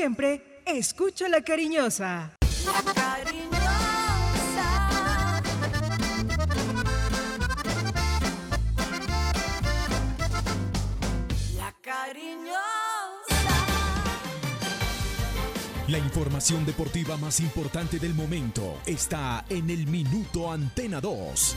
Siempre escucho la cariñosa. La cariñosa. La cariñosa. La información deportiva más importante del momento está en el Minuto Antena 2.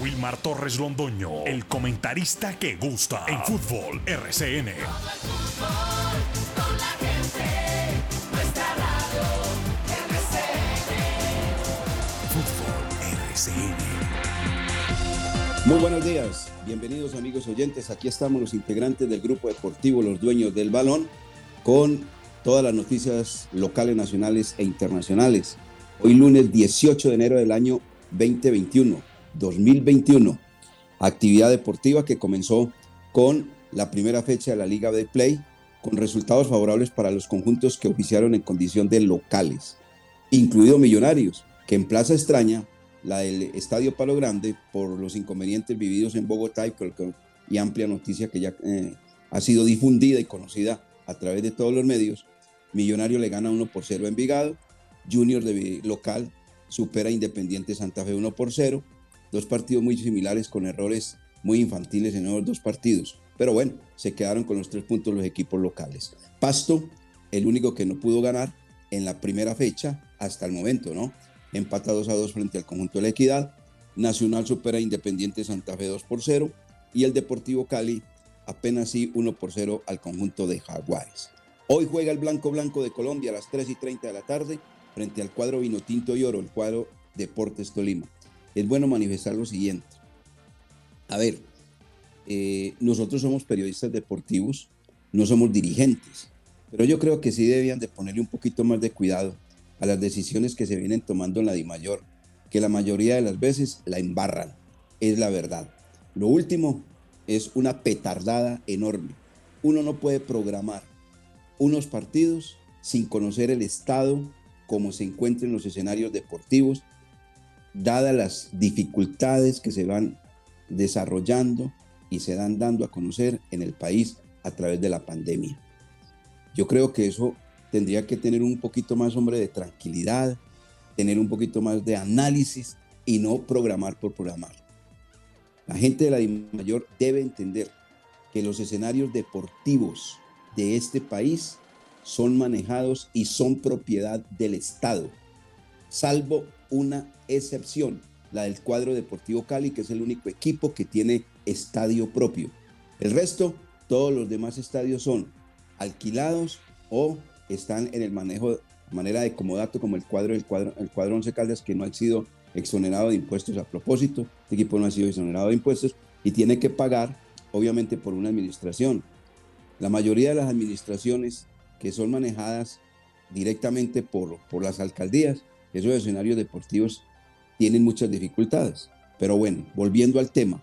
Wilmar Torres Londoño, el comentarista que gusta en fútbol RCN. Muy buenos días, bienvenidos amigos oyentes. Aquí estamos los integrantes del grupo deportivo Los Dueños del Balón con todas las noticias locales, nacionales e internacionales. Hoy lunes 18 de enero del año 2021, 2021. Actividad deportiva que comenzó con la primera fecha de la Liga de Play, con resultados favorables para los conjuntos que oficiaron en condición de locales, incluido Millonarios, que en Plaza Extraña la del Estadio Palo Grande, por los inconvenientes vividos en Bogotá y, y amplia noticia que ya eh, ha sido difundida y conocida a través de todos los medios, Millonario le gana 1 por 0 a Envigado, Junior de local supera a Independiente Santa Fe 1 por 0, dos partidos muy similares con errores muy infantiles en los dos partidos, pero bueno, se quedaron con los tres puntos los equipos locales. Pasto, el único que no pudo ganar en la primera fecha hasta el momento, ¿no? empata 2 a 2 frente al conjunto de la Equidad. Nacional supera Independiente Santa Fe 2 por 0 y el Deportivo Cali apenas sí 1 por 0 al conjunto de Jaguares. Hoy juega el Blanco Blanco de Colombia a las 3 y 30 de la tarde frente al cuadro Vinotinto y Oro, el cuadro Deportes Tolima. Es bueno manifestar lo siguiente. A ver, eh, nosotros somos periodistas deportivos, no somos dirigentes, pero yo creo que sí debían de ponerle un poquito más de cuidado a las decisiones que se vienen tomando en la DIMAYOR, que la mayoría de las veces la embarran, es la verdad. Lo último es una petardada enorme. Uno no puede programar unos partidos sin conocer el estado, como se encuentra en los escenarios deportivos, dadas las dificultades que se van desarrollando y se dan dando a conocer en el país a través de la pandemia. Yo creo que eso tendría que tener un poquito más, hombre, de tranquilidad, tener un poquito más de análisis y no programar por programar. La gente de la mayor debe entender que los escenarios deportivos de este país son manejados y son propiedad del Estado, salvo una excepción, la del cuadro Deportivo Cali, que es el único equipo que tiene estadio propio. El resto, todos los demás estadios son alquilados o están en el manejo, manera de comodato, como el cuadro, el cuadro, el cuadro Once Caldas, que no ha sido exonerado de impuestos a propósito. Este equipo no ha sido exonerado de impuestos y tiene que pagar, obviamente, por una administración. La mayoría de las administraciones que son manejadas directamente por, por las alcaldías, esos escenarios deportivos tienen muchas dificultades. Pero bueno, volviendo al tema,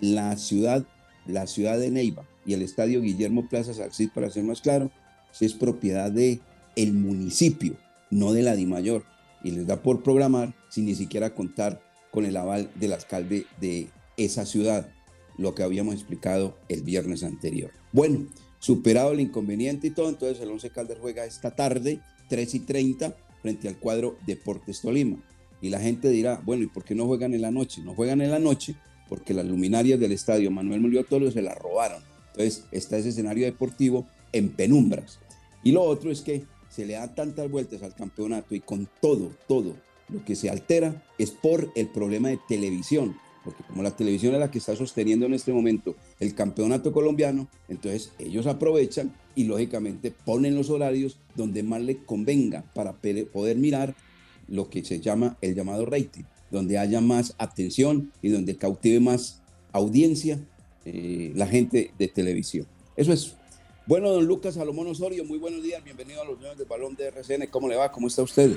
la ciudad, la ciudad de Neiva y el estadio Guillermo Plaza Salcid, para ser más claro, es propiedad de municipio, no de la DIMAYOR, y les da por programar sin ni siquiera contar con el aval del alcalde de esa ciudad, lo que habíamos explicado el viernes anterior. Bueno, superado el inconveniente y todo, entonces el Once Caldas juega esta tarde, 3 y 30, frente al cuadro Deportes Tolima. Y la gente dirá, bueno, ¿y por qué no juegan en la noche? No juegan en la noche porque las luminarias del estadio Manuel Murillo se las robaron. Entonces está ese escenario deportivo en penumbras. Y lo otro es que se le da tantas vueltas al campeonato y con todo, todo lo que se altera es por el problema de televisión, porque como la televisión es la que está sosteniendo en este momento el campeonato colombiano, entonces ellos aprovechan y lógicamente ponen los horarios donde más le convenga para poder mirar lo que se llama el llamado rating, donde haya más atención y donde cautive más audiencia eh, la gente de televisión. Eso es. Bueno, don Lucas Salomón Osorio, muy buenos días, bienvenido a los dueños del balón de RCN. ¿Cómo le va? ¿Cómo está usted?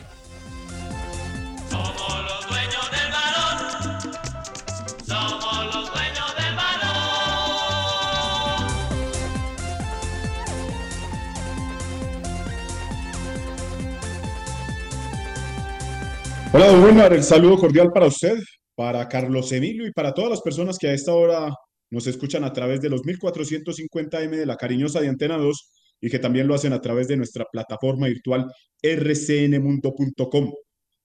Hola, Wilmar, el saludo cordial para usted, para Carlos Emilio y para todas las personas que a esta hora nos escuchan a través de los 1450M de la cariñosa de Antena 2 y que también lo hacen a través de nuestra plataforma virtual rcnmundo.com.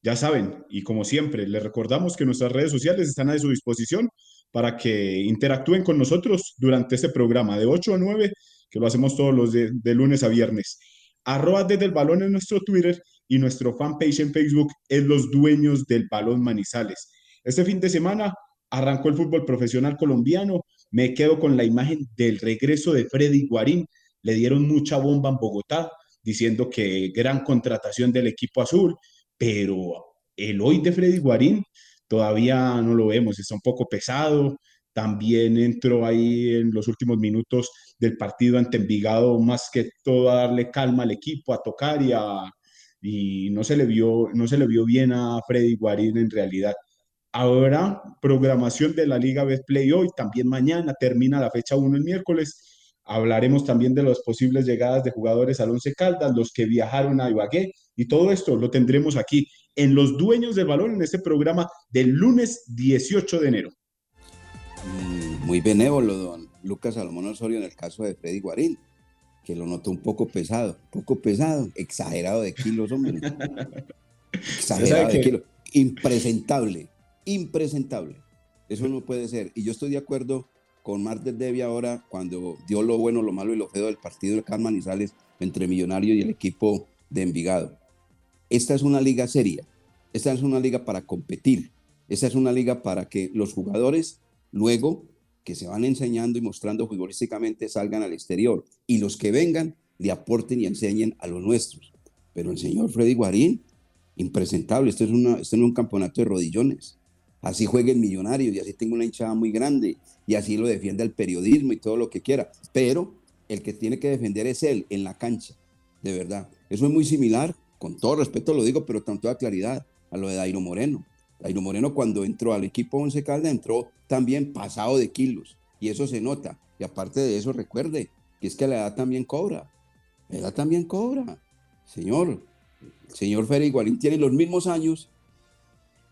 Ya saben, y como siempre, les recordamos que nuestras redes sociales están a su disposición para que interactúen con nosotros durante este programa de 8 a 9, que lo hacemos todos los de, de lunes a viernes. Arroba desde el balón en nuestro Twitter y nuestro fanpage en Facebook es Los Dueños del Balón Manizales. Este fin de semana arrancó el fútbol profesional colombiano. Me quedo con la imagen del regreso de Freddy Guarín. Le dieron mucha bomba en Bogotá, diciendo que gran contratación del equipo azul, pero el hoy de Freddy Guarín todavía no lo vemos, está un poco pesado. También entró ahí en los últimos minutos del partido ante Envigado, más que todo a darle calma al equipo, a tocar y a, y no se le vio, no se le vio bien a Freddy Guarín en realidad. Habrá programación de la Liga Betplay hoy, también mañana, termina la fecha 1 el miércoles. Hablaremos también de las posibles llegadas de jugadores al Once Caldas, los que viajaron a Ibagué, y todo esto lo tendremos aquí en Los Dueños del Balón, en este programa del lunes 18 de enero. Mm, Muy benévolo, don Lucas Salomón Osorio, en el caso de Freddy Guarín, que lo notó un poco pesado, un poco pesado, exagerado de kilos, hombre. exagerado de kilos. Impresentable, impresentable. Eso no puede ser. Y yo estoy de acuerdo con Martes Devi ahora cuando dio lo bueno, lo malo y lo feo del partido de Carmen Manizales entre Millonarios y el equipo de Envigado. Esta es una liga seria. Esta es una liga para competir. Esta es una liga para que los jugadores luego que se van enseñando y mostrando futbolísticamente salgan al exterior y los que vengan le aporten y enseñen a los nuestros. Pero el señor Freddy Guarín, impresentable, esto es, una, esto es un campeonato de rodillones. Así juega el millonario y así tengo una hinchada muy grande y así lo defiende el periodismo y todo lo que quiera. Pero el que tiene que defender es él en la cancha, de verdad. Eso es muy similar, con todo respeto lo digo, pero con toda claridad, a lo de Dairo Moreno. Dairo Moreno cuando entró al equipo Once Caldas entró también pasado de kilos y eso se nota. Y aparte de eso, recuerde que es que la edad también cobra. La edad también cobra. Señor, el señor Freddy Guarín tiene los mismos años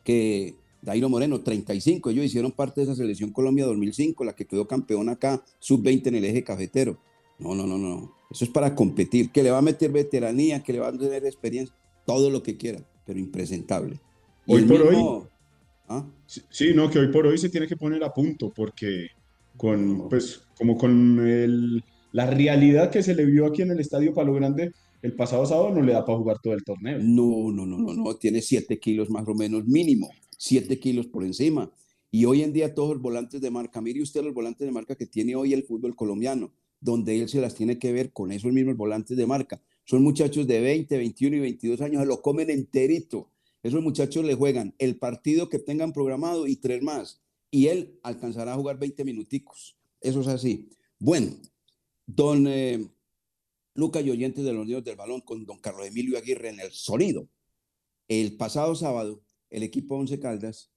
que Dairo Moreno, 35. Ellos hicieron parte de esa selección Colombia 2005, la que quedó campeón acá, sub-20 en el eje cafetero. No, no, no, no. Eso es para competir. Que le va a meter veteranía, que le va a tener experiencia, todo lo que quiera, pero impresentable. Y Hoy por mismo- hoy. ¿Ah? Sí, sí, no, que hoy por hoy se tiene que poner a punto porque con, pues, como con el- la realidad que se le vio aquí en el Estadio Palo Grande el pasado sábado no le da para jugar todo el torneo. No, no, no, no, no, tiene 7 kilos más o menos mínimo, 7 kilos por encima. Y hoy en día todos los volantes de marca, mire usted los volantes de marca que tiene hoy el fútbol colombiano, donde él se las tiene que ver con esos mismos volantes de marca. Son muchachos de 20, 21 y 22 años, se lo comen enterito. Esos muchachos le juegan el partido que tengan programado y tres más. Y él alcanzará a jugar 20 minuticos. Eso es así. Bueno, don eh, Lucas y oyentes de los niños del balón con don Carlos Emilio Aguirre en el sonido. El pasado sábado, el equipo Once Caldas,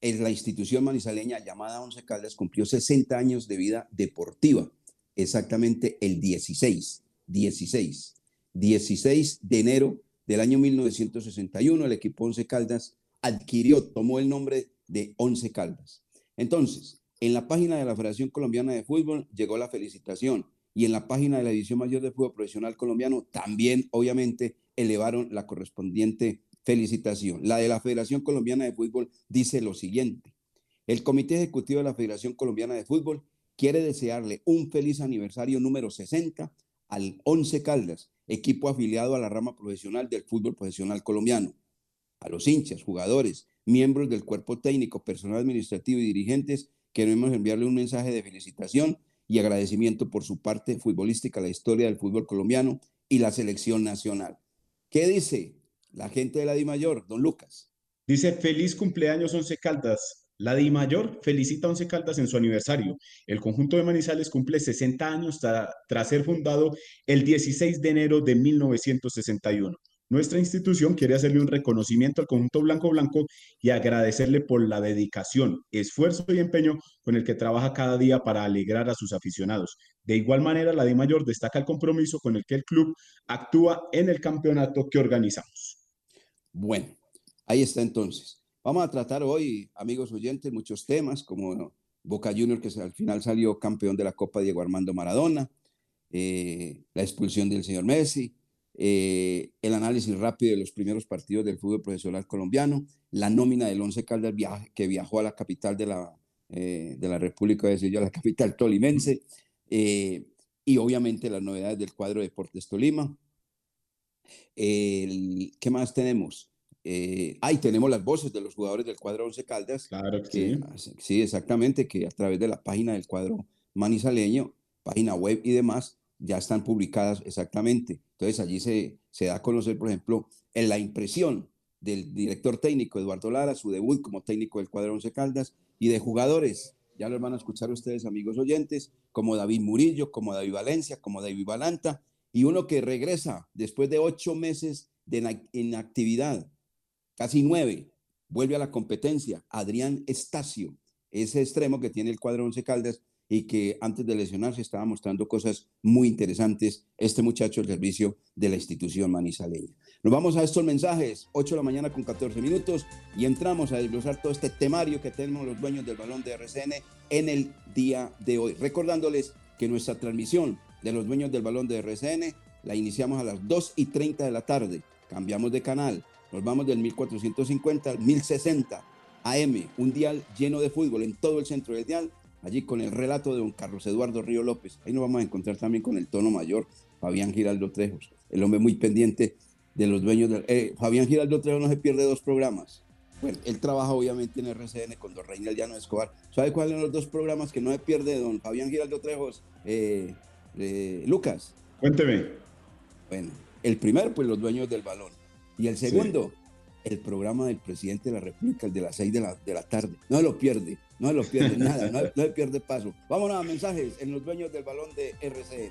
en la institución manizaleña llamada Once Caldas, cumplió 60 años de vida deportiva, exactamente el 16, 16, 16 de enero del año 1961, el equipo Once Caldas adquirió, tomó el nombre de Once Caldas. Entonces, en la página de la Federación Colombiana de Fútbol llegó la felicitación y en la página de la División Mayor de Fútbol Profesional Colombiano también, obviamente, elevaron la correspondiente felicitación. La de la Federación Colombiana de Fútbol dice lo siguiente. El Comité Ejecutivo de la Federación Colombiana de Fútbol quiere desearle un feliz aniversario número 60 al Once Caldas, equipo afiliado a la rama profesional del fútbol profesional colombiano, a los hinchas, jugadores, miembros del cuerpo técnico, personal administrativo y dirigentes, queremos enviarle un mensaje de felicitación y agradecimiento por su parte futbolística, la historia del fútbol colombiano y la selección nacional. ¿Qué dice la gente de la Di Mayor, don Lucas? Dice, feliz cumpleaños Once Caldas. La Di Mayor felicita a Once Caldas en su aniversario. El conjunto de Manizales cumple 60 años tras ser fundado el 16 de enero de 1961. Nuestra institución quiere hacerle un reconocimiento al conjunto Blanco Blanco y agradecerle por la dedicación, esfuerzo y empeño con el que trabaja cada día para alegrar a sus aficionados. De igual manera, la Di Mayor destaca el compromiso con el que el club actúa en el campeonato que organizamos. Bueno, ahí está entonces. Vamos a tratar hoy, amigos oyentes, muchos temas como Boca Junior, que al final salió campeón de la Copa Diego Armando Maradona, eh, la expulsión del señor Messi, eh, el análisis rápido de los primeros partidos del fútbol profesional colombiano, la nómina del Once Caldas viaje, que viajó a la capital de la, eh, de la República de Sevilla, a la capital tolimense, eh, y obviamente las novedades del cuadro de Deportes Tolima. ¿Qué más tenemos? Ahí tenemos las voces de los jugadores del cuadro Once Caldas. Claro que, sí. Sí, exactamente, que a través de la página del cuadro manizaleño, página web y demás, ya están publicadas exactamente. Entonces allí se, se da a conocer, por ejemplo, en la impresión del director técnico Eduardo Lara, su debut como técnico del cuadro Once Caldas, y de jugadores, ya lo van a escuchar ustedes, amigos oyentes, como David Murillo, como David Valencia, como David Balanta, y uno que regresa después de ocho meses de inactividad, casi nueve, vuelve a la competencia, Adrián Estacio, ese extremo que tiene el cuadro Once Caldas, y que antes de lesionarse estaba mostrando cosas muy interesantes este muchacho al servicio de la institución manizaleña. Nos vamos a estos mensajes, 8 de la mañana con 14 minutos, y entramos a desglosar todo este temario que tenemos los dueños del balón de RCN en el día de hoy. Recordándoles que nuestra transmisión de los dueños del balón de RCN la iniciamos a las 2 y 30 de la tarde. Cambiamos de canal, nos vamos del 1450 al 1060 AM, un dial lleno de fútbol en todo el centro del dial allí con el relato de don Carlos Eduardo Río López. Ahí nos vamos a encontrar también con el tono mayor, Fabián Giraldo Trejos, el hombre muy pendiente de los dueños del... Eh, Fabián Giraldo Trejos no se pierde dos programas. Bueno, él trabaja obviamente en RCN con don Reinel Llano Escobar. ¿Sabe cuáles son los dos programas que no se pierde don Fabián Giraldo Trejos? Eh, eh, Lucas. Cuénteme. Bueno, el primero, pues los dueños del balón. Y el segundo, el programa del presidente de la República, el de las seis de la, de la tarde. No lo pierde. No lo pierde nada, no, no pierde paso. Vámonos a mensajes en los dueños del balón de RCN.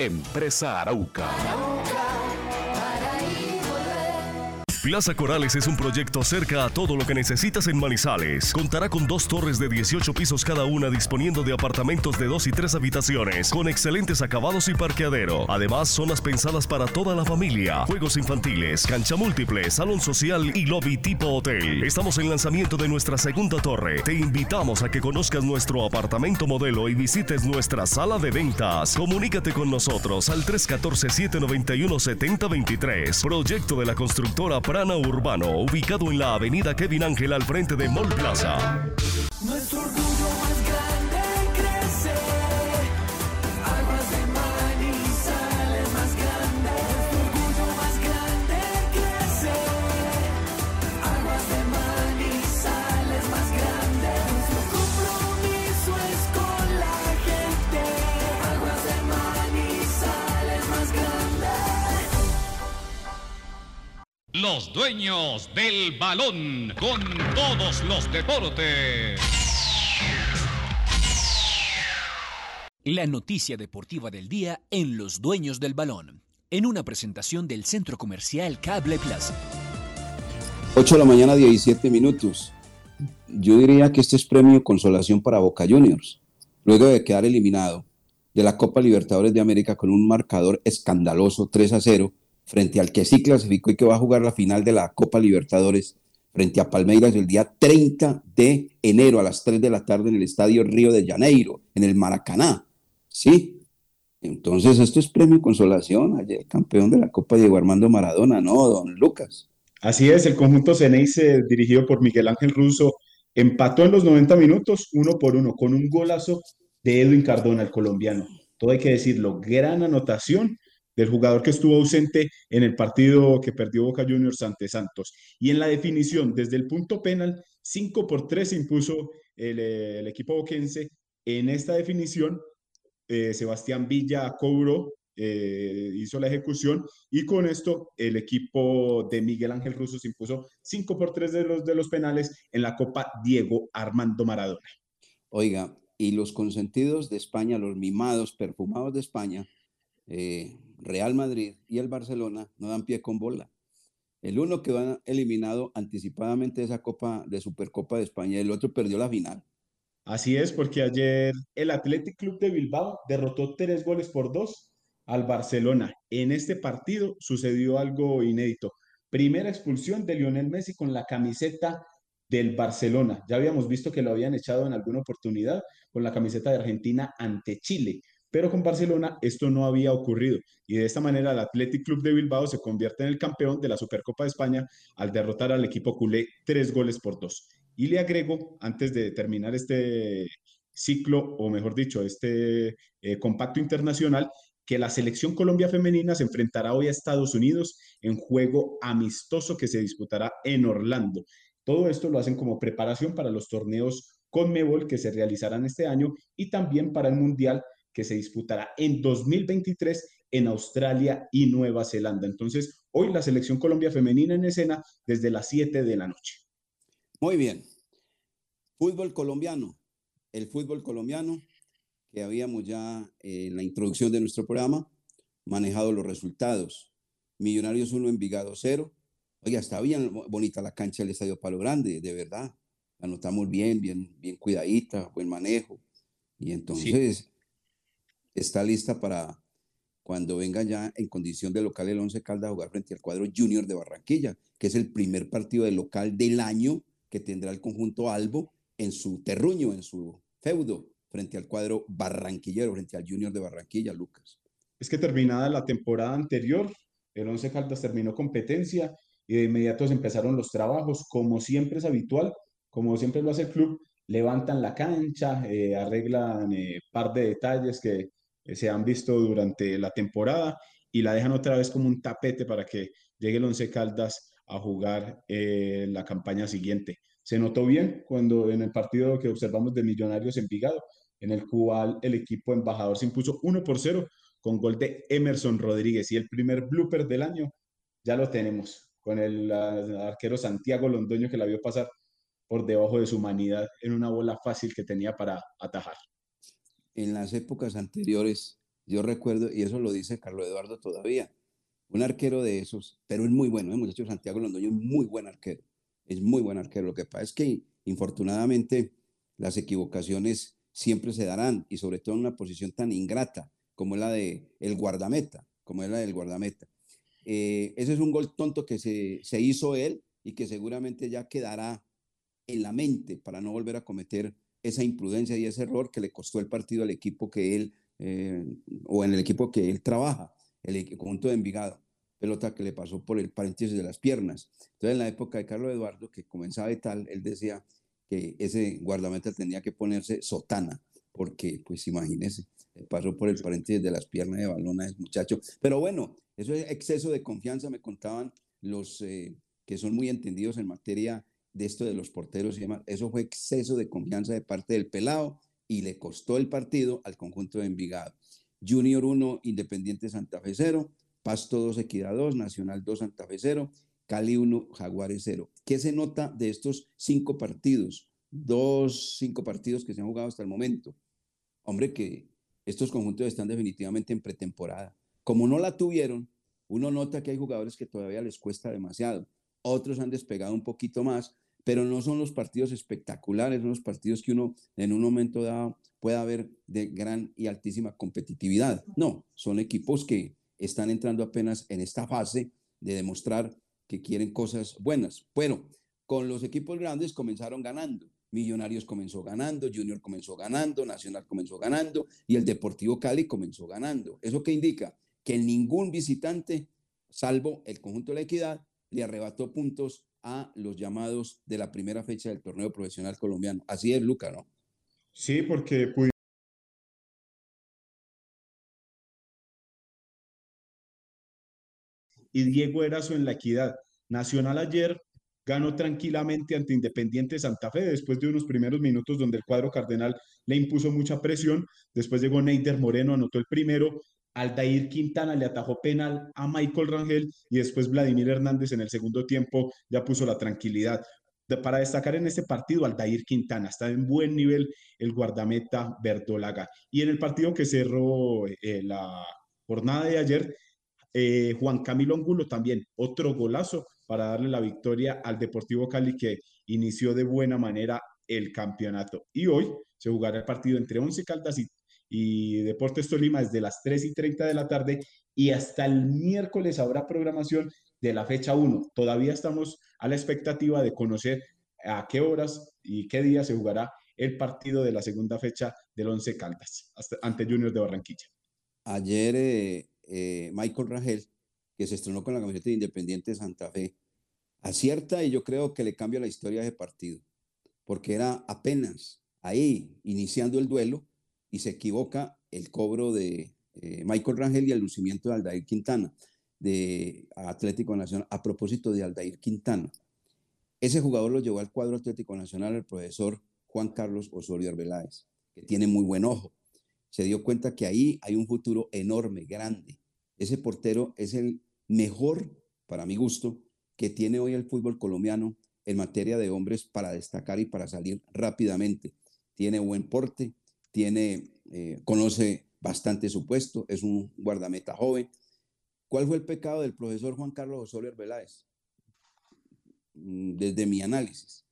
Empresa Arauca. Plaza Corales es un proyecto cerca a todo lo que necesitas en Manizales. Contará con dos torres de 18 pisos cada una disponiendo de apartamentos de dos y tres habitaciones, con excelentes acabados y parqueadero. Además, zonas pensadas para toda la familia, juegos infantiles, cancha múltiple, salón social y lobby tipo hotel. Estamos en lanzamiento de nuestra segunda torre. Te invitamos a que conozcas nuestro apartamento modelo y visites nuestra sala de ventas. Comunícate con nosotros al 314-791-7023. Proyecto de la constructora Prana Urbano, ubicado en la avenida Kevin Ángel al frente de Mall Plaza. Los dueños del balón con todos los deportes. La noticia deportiva del día en Los Dueños del Balón, en una presentación del Centro Comercial Cable Plaza. 8 de la mañana, 17 minutos. Yo diría que este es premio consolación para Boca Juniors, luego de quedar eliminado de la Copa Libertadores de América con un marcador escandaloso 3 a 0 frente al que sí clasificó y que va a jugar la final de la Copa Libertadores frente a Palmeiras el día 30 de enero a las 3 de la tarde en el Estadio Río de Janeiro, en el Maracaná. Sí. Entonces, esto es premio consolación. Ayer campeón de la Copa Diego Armando Maradona, ¿no, don Lucas? Así es, el conjunto Ceneice, dirigido por Miguel Ángel Russo, empató en los 90 minutos, uno por uno, con un golazo de Edwin Cardona, el colombiano. Todo hay que decirlo, gran anotación del jugador que estuvo ausente en el partido que perdió Boca Juniors ante Santos. Y en la definición, desde el punto penal, 5 por 3 se impuso el, el equipo boquense. En esta definición, eh, Sebastián Villa cobró, eh, hizo la ejecución y con esto el equipo de Miguel Ángel Russo se impuso 5 por 3 de los, de los penales en la Copa Diego Armando Maradona. Oiga, y los consentidos de España, los mimados, perfumados de España, eh, Real Madrid y el Barcelona no dan pie con bola. El uno que va eliminado anticipadamente de esa Copa de Supercopa de España, el otro perdió la final. Así es, porque ayer el Athletic Club de Bilbao derrotó tres goles por dos al Barcelona. En este partido sucedió algo inédito. Primera expulsión de Lionel Messi con la camiseta del Barcelona. Ya habíamos visto que lo habían echado en alguna oportunidad con la camiseta de Argentina ante Chile, pero con Barcelona esto no había ocurrido y de esta manera el Athletic Club de Bilbao se convierte en el campeón de la Supercopa de España al derrotar al equipo culé tres goles por dos. Y le agrego, antes de terminar este ciclo, o mejor dicho, este eh, compacto internacional, que la selección Colombia femenina se enfrentará hoy a Estados Unidos en juego amistoso que se disputará en Orlando. Todo esto lo hacen como preparación para los torneos Conmebol que se realizarán este año y también para el Mundial que se disputará en 2023 en Australia y Nueva Zelanda. Entonces, hoy la selección Colombia femenina en escena desde las 7 de la noche. Muy bien. Fútbol colombiano. El fútbol colombiano, que habíamos ya eh, en la introducción de nuestro programa, manejado los resultados. Millonarios 1, Envigado 0. Oiga, está bien bonita la cancha del Estadio Palo Grande, de verdad. La notamos bien, bien, bien cuidadita, buen manejo. Y entonces está lista para cuando venga ya en condición de local el 11 Caldas a jugar frente al cuadro Junior de Barranquilla, que es el primer partido de local del año que tendrá el conjunto Albo en su terruño, en su feudo, frente al cuadro barranquillero, frente al Junior de Barranquilla, Lucas. Es que terminada la temporada anterior, el 11 Caldas terminó competencia y de inmediato se empezaron los trabajos, como siempre es habitual, como siempre lo hace el club, levantan la cancha, eh, arreglan eh, par de detalles que se han visto durante la temporada y la dejan otra vez como un tapete para que llegue el Once Caldas a jugar eh, la campaña siguiente. Se notó bien cuando en el partido que observamos de Millonarios en Vigado, en el cual el equipo embajador se impuso 1 por 0 con gol de Emerson Rodríguez y el primer blooper del año ya lo tenemos con el uh, arquero Santiago Londoño que la vio pasar por debajo de su humanidad en una bola fácil que tenía para atajar. En las épocas anteriores, yo recuerdo, y eso lo dice Carlos Eduardo todavía, un arquero de esos, pero es muy bueno, el muchacho Santiago Londoño es muy buen arquero, es muy buen arquero. Lo que pasa es que, infortunadamente, las equivocaciones siempre se darán, y sobre todo en una posición tan ingrata como la de guardameta, como es la del guardameta. Eh, ese es un gol tonto que se, se hizo él y que seguramente ya quedará en la mente para no volver a cometer esa imprudencia y ese error que le costó el partido al equipo que él, eh, o en el equipo que él trabaja, el conjunto de Envigado, pelota que le pasó por el paréntesis de las piernas. Entonces, en la época de Carlos Eduardo, que comenzaba y tal, él decía que ese guardameta tenía que ponerse sotana, porque, pues imagínese, pasó por el paréntesis de las piernas de balón a ese muchacho. Pero bueno, eso es exceso de confianza, me contaban los eh, que son muy entendidos en materia de esto de los porteros y demás. Eso fue exceso de confianza de parte del pelado y le costó el partido al conjunto de Envigado. Junior 1, Independiente Santa Fe 0, Pasto 2, Equidad 2, Nacional 2, Santa Fe 0, Cali 1, Jaguares 0. ¿Qué se nota de estos cinco partidos? Dos, cinco partidos que se han jugado hasta el momento. Hombre, que estos conjuntos están definitivamente en pretemporada. Como no la tuvieron, uno nota que hay jugadores que todavía les cuesta demasiado. Otros han despegado un poquito más, pero no son los partidos espectaculares, son los partidos que uno en un momento dado pueda ver de gran y altísima competitividad. No, son equipos que están entrando apenas en esta fase de demostrar que quieren cosas buenas. Bueno, con los equipos grandes comenzaron ganando. Millonarios comenzó ganando, Junior comenzó ganando, Nacional comenzó ganando y el Deportivo Cali comenzó ganando. ¿Eso qué indica? Que ningún visitante, salvo el conjunto de la equidad, le arrebató puntos a los llamados de la primera fecha del torneo profesional colombiano. Así es, Luca, ¿no? Sí, porque y Diego Erazo en la equidad. Nacional ayer ganó tranquilamente ante Independiente Santa Fe después de unos primeros minutos donde el cuadro cardenal le impuso mucha presión. Después llegó Neider Moreno, anotó el primero. Aldair Quintana le atajó penal a Michael Rangel y después Vladimir Hernández en el segundo tiempo ya puso la tranquilidad. Para destacar en este partido, Aldair Quintana está en buen nivel el guardameta verdolaga. Y en el partido que cerró eh, la jornada de ayer, eh, Juan Camilo Angulo también, otro golazo para darle la victoria al Deportivo Cali que inició de buena manera el campeonato. Y hoy se jugará el partido entre Once Caldas y, y Deportes Tolima desde las 3 y 30 de la tarde y hasta el miércoles habrá programación de la fecha 1. Todavía estamos a la expectativa de conocer a qué horas y qué día se jugará el partido de la segunda fecha del Once Caldas ante Junior de Barranquilla. Ayer eh, eh, Michael Rangel, que se estrenó con la camiseta de Independiente Santa Fe, acierta y yo creo que le cambia la historia de partido, porque era apenas ahí iniciando el duelo y se equivoca el cobro de eh, Michael Rangel y el lucimiento de Aldair Quintana de Atlético Nacional a propósito de Aldair Quintana. Ese jugador lo llevó al cuadro Atlético Nacional el profesor Juan Carlos Osorio Arbeláez, que tiene muy buen ojo. Se dio cuenta que ahí hay un futuro enorme, grande. Ese portero es el mejor, para mi gusto, que tiene hoy el fútbol colombiano en materia de hombres para destacar y para salir rápidamente. Tiene buen porte, tiene, eh, conoce bastante su puesto, es un guardameta joven. ¿Cuál fue el pecado del profesor Juan Carlos Osorio Arbeláez? Mm, Desde mi análisis,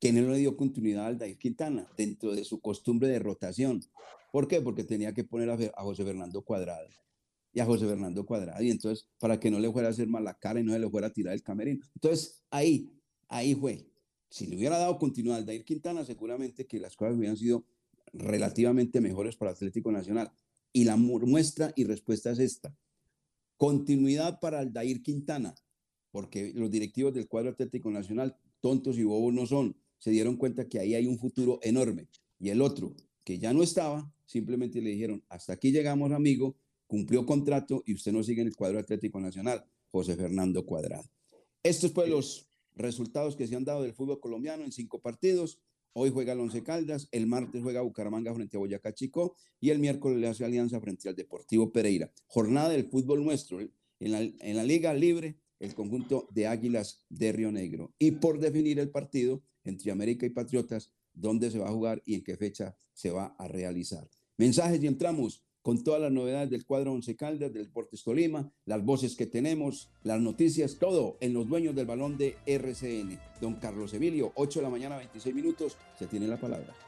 que no le dio continuidad al Dair Quintana dentro de su costumbre de rotación. ¿Por qué? Porque tenía que poner a, a José Fernando Cuadrado y a José Fernando Cuadrado, y entonces para que no le fuera a hacer mal la cara y no se le fuera a tirar el camerino. Entonces ahí, ahí fue. Si le hubiera dado continuidad al Dair Quintana, seguramente que las cosas hubieran sido relativamente mejores para Atlético Nacional. Y la mu- muestra y respuesta es esta. Continuidad para Aldair Quintana, porque los directivos del cuadro Atlético Nacional, tontos y bobos no son, se dieron cuenta que ahí hay un futuro enorme. Y el otro, que ya no estaba, simplemente le dijeron, hasta aquí llegamos, amigo, cumplió contrato y usted no sigue en el cuadro Atlético Nacional, José Fernando Cuadrado. Estos pues los resultados que se han dado del fútbol colombiano en cinco partidos. Hoy juega el Once Caldas, el martes juega Bucaramanga frente a Boyacá Chico y el miércoles le hace alianza frente al Deportivo Pereira. Jornada del fútbol nuestro. En la, en la Liga Libre, el conjunto de Águilas de Río Negro. Y por definir el partido entre América y Patriotas, dónde se va a jugar y en qué fecha se va a realizar. Mensajes y entramos con todas las novedades del cuadro Once Caldas, del Deportes Tolima, las voces que tenemos, las noticias, todo en los dueños del balón de RCN. Don Carlos Emilio, 8 de la mañana, 26 minutos, se tiene la palabra.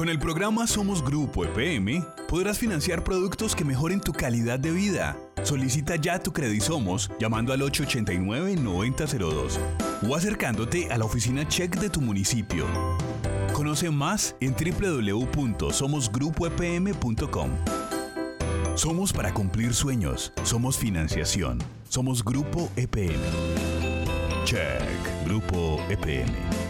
Con el programa Somos Grupo EPM podrás financiar productos que mejoren tu calidad de vida. Solicita ya tu Somos llamando al 889-9002 o acercándote a la oficina check de tu municipio. Conoce más en www.somosgrupoepm.com. Somos para cumplir sueños. Somos financiación. Somos Grupo EPM. Check. Grupo EPM.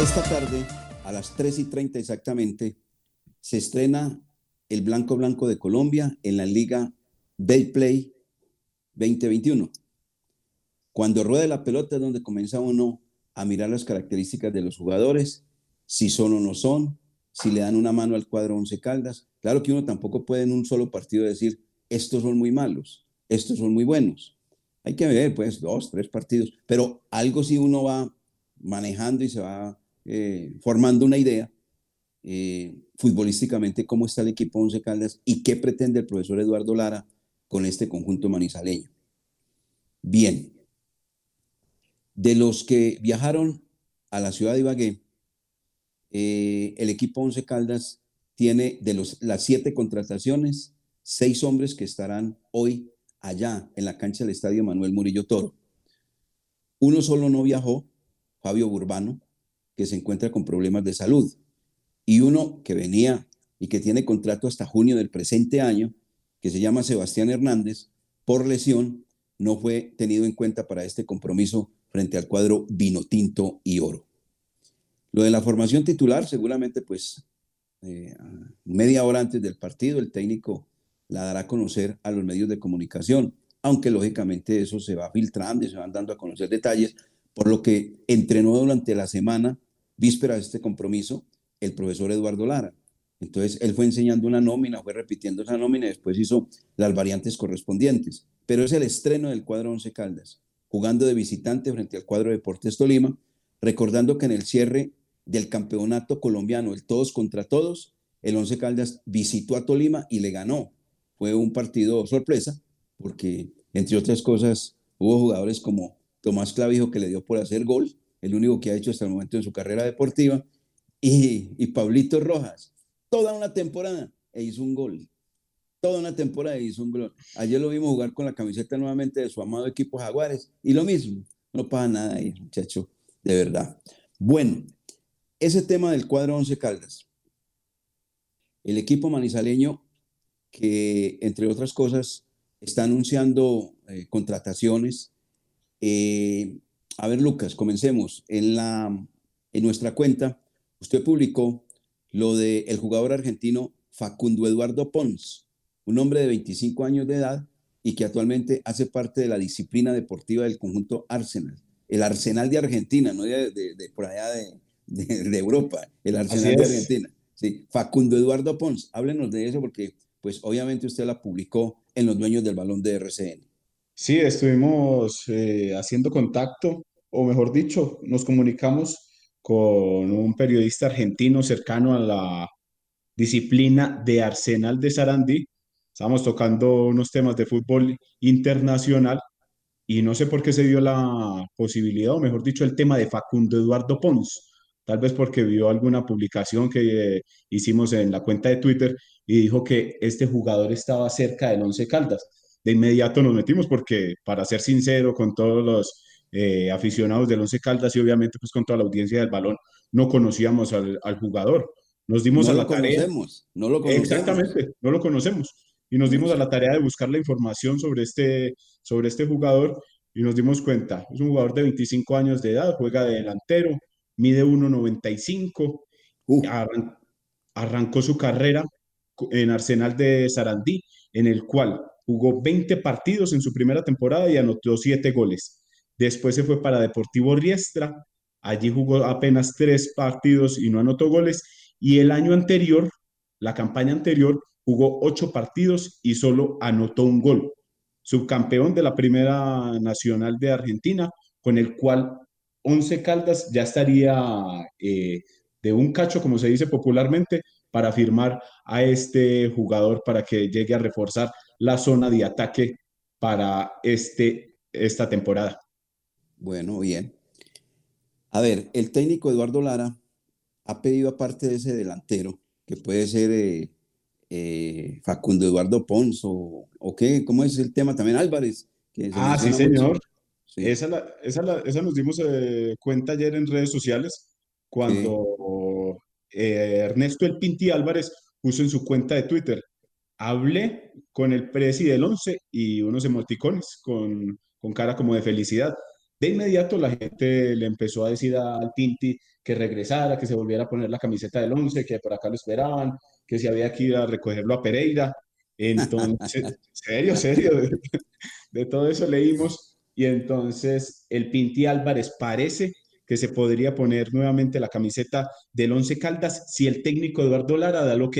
Esta tarde, a las 3 y 30 exactamente, se estrena el Blanco Blanco de Colombia en la Liga Day Play 2021. Cuando rueda la pelota es donde comienza uno a mirar las características de los jugadores, si son o no son, si le dan una mano al cuadro Once Caldas. Claro que uno tampoco puede en un solo partido decir, estos son muy malos, estos son muy buenos. Hay que ver, pues, dos, tres partidos, pero algo sí uno va manejando y se va eh, formando una idea eh, futbolísticamente cómo está el equipo Once Caldas y qué pretende el profesor Eduardo Lara con este conjunto manizaleño. Bien, de los que viajaron a la ciudad de Ibagué, eh, el equipo Once Caldas tiene de los, las siete contrataciones, seis hombres que estarán hoy allá en la cancha del Estadio Manuel Murillo Toro. Uno solo no viajó, Fabio Burbano, que se encuentra con problemas de salud, y uno que venía y que tiene contrato hasta junio del presente año, que se llama Sebastián Hernández, por lesión, no fue tenido en cuenta para este compromiso frente al cuadro Vino Tinto y Oro. Lo de la formación titular, seguramente pues eh, media hora antes del partido, el técnico la dará a conocer a los medios de comunicación, aunque lógicamente eso se va filtrando y se van dando a conocer detalles, por lo que entrenó durante la semana, víspera de este compromiso, el profesor Eduardo Lara. Entonces, él fue enseñando una nómina, fue repitiendo esa nómina y después hizo las variantes correspondientes. Pero es el estreno del cuadro Once Caldas, jugando de visitante frente al cuadro Deportes Tolima, recordando que en el cierre del campeonato colombiano, el todos contra todos, el Once Caldas visitó a Tolima y le ganó. Fue un partido sorpresa, porque entre otras cosas hubo jugadores como Tomás Clavijo que le dio por hacer gol, el único que ha hecho hasta el momento en su carrera deportiva, y, y Pablito Rojas, toda una temporada e hizo un gol. Toda una temporada e hizo un gol. Ayer lo vimos jugar con la camiseta nuevamente de su amado equipo Jaguares y lo mismo. No pasa nada ahí, muchacho, de verdad. Bueno, ese tema del cuadro Once Caldas. El equipo manizaleño que, entre otras cosas, está anunciando eh, contrataciones. Eh, a ver, Lucas, comencemos. En, la, en nuestra cuenta, usted publicó lo del el jugador argentino Facundo Eduardo Pons, un hombre de 25 años de edad y que actualmente hace parte de la disciplina deportiva del conjunto Arsenal. El Arsenal de Argentina, no de, de- de por allá de, Europa, el Arsenal de. Argentina. Sí, Facundo Eduardo Pons, háblenos de eso porque pues obviamente usted la publicó en los dueños del balón de RCN. Sí, estuvimos eh, haciendo contacto, o mejor dicho, nos comunicamos con un periodista argentino cercano a la disciplina de Arsenal de Sarandí. Estábamos tocando unos temas de fútbol internacional y no sé por qué se dio la posibilidad, o mejor dicho, el tema de Facundo Eduardo Pons. Tal vez porque vio alguna publicación que eh, hicimos en la cuenta de Twitter y dijo que este jugador estaba cerca del Once Caldas. De inmediato nos metimos porque, para ser sincero, con todos los eh, aficionados del Once Caldas y obviamente pues con toda la audiencia del balón, no conocíamos al, al jugador. Nos dimos No a la tarea. conocemos, no lo conocemos. Exactamente, no lo conocemos. Y nos dimos a la tarea de buscar la información sobre este, sobre este jugador y nos dimos cuenta, es un jugador de 25 años de edad, juega de delantero, mide 1,95, arran- arrancó su carrera en Arsenal de Sarandí, en el cual jugó 20 partidos en su primera temporada y anotó 7 goles. Después se fue para Deportivo Riestra, allí jugó apenas 3 partidos y no anotó goles. Y el año anterior, la campaña anterior, jugó 8 partidos y solo anotó un gol. Subcampeón de la Primera Nacional de Argentina, con el cual Once Caldas ya estaría eh, de un cacho, como se dice popularmente, para firmar a este jugador para que llegue a reforzar la zona de ataque para este, esta temporada. Bueno, bien. A ver, el técnico Eduardo Lara ha pedido aparte de ese delantero, que puede ser eh, eh, Facundo Eduardo Pons o, o qué, ¿cómo es el tema también? Álvarez. Que Ah, sí, señor. Esa, la- esa, la- esa nos dimos eh, cuenta ayer en redes sociales cuando Ernesto El Pinti Álvarez puso en su cuenta de Twitter, hablé con el presi del 11 y unos emoticones con, con cara como de felicidad. De inmediato la gente le empezó a decir al Pinti que regresara, que se volviera a poner la camiseta del 11, que por acá lo esperaban, que si había que ir a recogerlo a Pereira. Entonces, serio, serio, de, de todo eso leímos y entonces el Pinti Álvarez parece que se podría poner nuevamente la camiseta del Once Caldas si el técnico Eduardo Lara da el ok.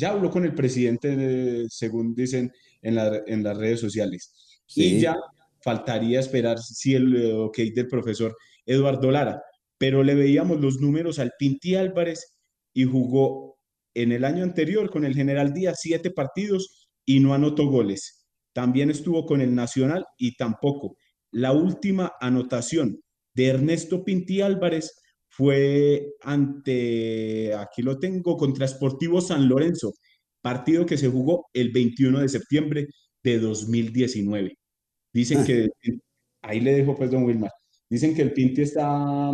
Ya habló con el presidente, según dicen en, la- en las redes sociales. Y ya faltaría esperar si el ok del profesor Eduardo Lara. Pero le veíamos los números al Pinti Álvarez y jugó en el año anterior con el General Díaz siete partidos y no anotó goles. También estuvo con el Nacional y tampoco. La última anotación de Ernesto Pinti Álvarez fue ante, aquí lo tengo, contra Sportivo San Lorenzo, partido que se jugó el 21 de septiembre de 2019. Dicen que, ahí le dejo pues don Wilmar, dicen que el Pinti está,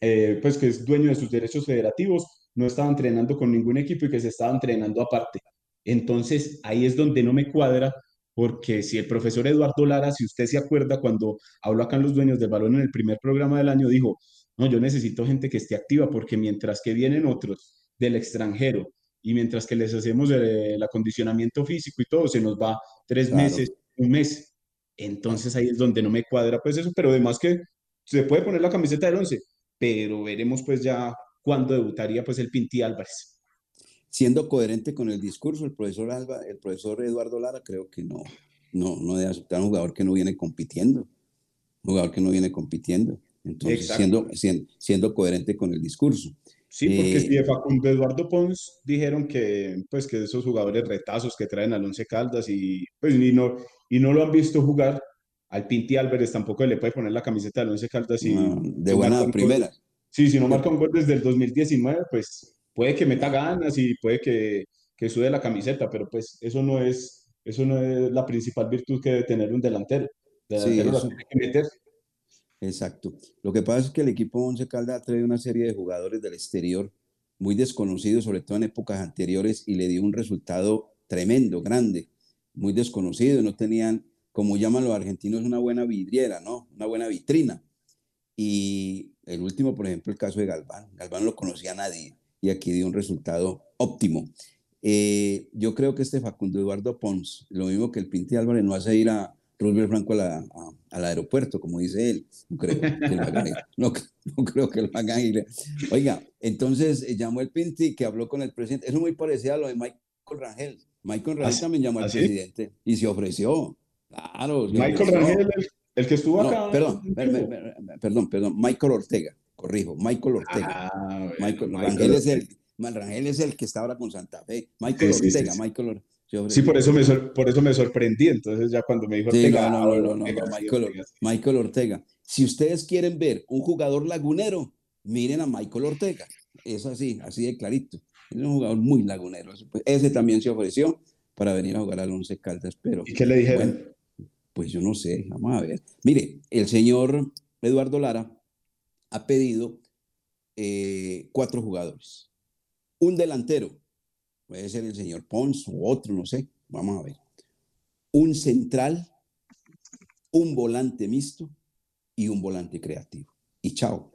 eh, pues que es dueño de sus derechos federativos, no estaba entrenando con ningún equipo y que se estaba entrenando aparte. Entonces ahí es donde no me cuadra, porque si el profesor Eduardo Lara, si usted se acuerda, cuando habló acá en Los Dueños del Balón en el primer programa del año, dijo, no, yo necesito gente que esté activa, porque mientras que vienen otros del extranjero y mientras que les hacemos el, el acondicionamiento físico y todo, se nos va tres Claro. meses, un mes. Entonces ahí es donde no me cuadra pues eso, pero además que se puede poner la camiseta del 11, pero veremos pues ya cuándo debutaría pues el Pinti Álvarez. Siendo coherente con el discurso, el profesor, Alba, el profesor Eduardo Lara creo que no, no, no debe aceptar un jugador que no viene compitiendo. Un jugador que no viene compitiendo. Entonces, siendo, siendo, siendo coherente con el discurso. Sí, porque Eh, si de Facundo Eduardo Pons dijeron que, pues, que esos jugadores retazos que traen al Once Caldas y, pues, y no, y no lo han visto jugar, al Pinti Álvarez tampoco le puede poner la camiseta del Once Caldas y No, de buena un gol- primera. Sí, si no marca un gol desde el 2019, pues puede que meta ganas y puede que, que sude la camiseta, pero pues eso no es, eso no es la principal virtud que debe tener un delantero. El Sí, delantero la eso. tiene que meter. Exacto. Lo que pasa es que el equipo Once Caldas trae una serie de jugadores del exterior muy desconocidos, sobre todo en épocas anteriores, y le dio un resultado tremendo, grande, muy desconocido. No tenían, como llaman los argentinos, una buena vidriera, ¿no? Una buena vitrina. Y el último, por ejemplo, el caso de Galván. Galván no lo conocía a nadie y aquí dio un resultado óptimo. Eh, yo creo que este Facundo Eduardo Pons, lo mismo que el Pinti Álvarez, no hace ir a Roosevelt Franco a la- a- al aeropuerto, como dice él. No creo que lo hagan ir. No, no creo que lo hagan ir. Oiga, entonces eh, llamó el Pinti que habló con el presidente. Eso es muy parecido a lo de Michael Rangel. Michael Rangel ¿Ah, también llamó al presidente y se ofreció. Claro. se Michael ofreció. Rangel, el, el que estuvo No, acá. perdón, perdón, perdón, Michael Ortega, corrijo, Michael Ortega. Ah, Michael, Michael Rangel es el, Ortega. Rangel es el que está ahora con Santa Fe. Michael Sí, sí, sí, Ortega, sí. Michael Or- se Sí, por eso me, por eso me sorprendí. Entonces, ya cuando me dijo Ortega, no, ah, no, no, bueno, no, no, Michael. Michael Ortega. Si ustedes quieren ver un jugador lagunero, miren a Michael Ortega. Es así, así de clarito. Es un jugador muy lagunero. Ese, pues, ese también se ofreció para venir a jugar al Once Caldas, pero ¿Y qué le dijeron? bueno, pues yo no sé, vamos a ver. Mire, el señor Eduardo Lara ha pedido eh, cuatro jugadores. Un delantero, puede ser el señor Pons o otro, no sé, vamos a ver. Un central, un volante mixto y un volante creativo. Y chao,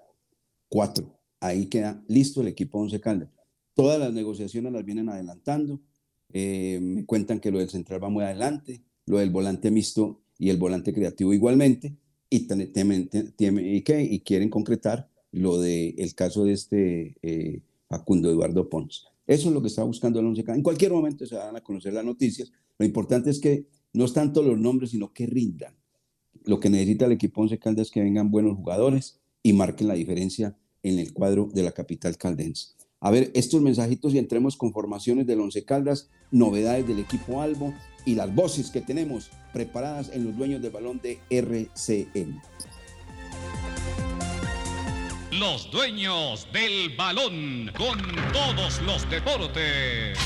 cuatro. Ahí queda listo el equipo Once Caldas. Todas las negociaciones las vienen adelantando. Eh, me cuentan que lo del central va muy adelante, lo del volante mixto y el volante creativo igualmente. Y, temen- temen- y quieren concretar lo del el caso de este eh, Facundo Eduardo Pons. Eso es lo que está buscando el Once Caldas. En cualquier momento se van a conocer las noticias. Lo importante es que no es tanto los nombres, sino que rindan. Lo que necesita el equipo Once Caldas es que vengan buenos jugadores y marquen la diferencia en el cuadro de la capital caldense. A ver, estos mensajitos y entremos con formaciones del Once Caldas, novedades del equipo Albo y las voces que tenemos preparadas en los dueños del balón de RCN. Los dueños del balón con todos los deportes.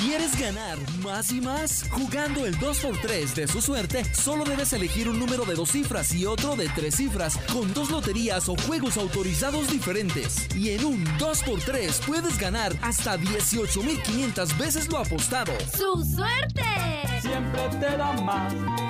¿Quieres ganar más y más? Jugando el 2x3 de su suerte, solo debes elegir un número de dos cifras y otro de tres cifras, con dos loterías o juegos autorizados diferentes. Y en un 2x3 puedes ganar hasta 18.500 veces lo apostado. ¡Su suerte! Siempre te da más.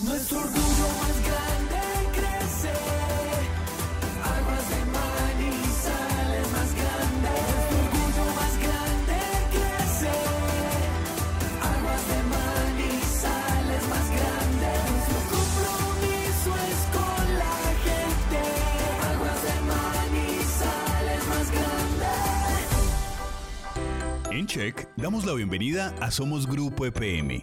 Nuestro orgullo más grande crece. Aguas de Manizales más grande. Nuestro orgullo más grande crece. Aguas de Manizales más grande. Nuestro compromiso es con la gente. Aguas de Manizales más grande. En Check damos la bienvenida a Somos Grupo EPM,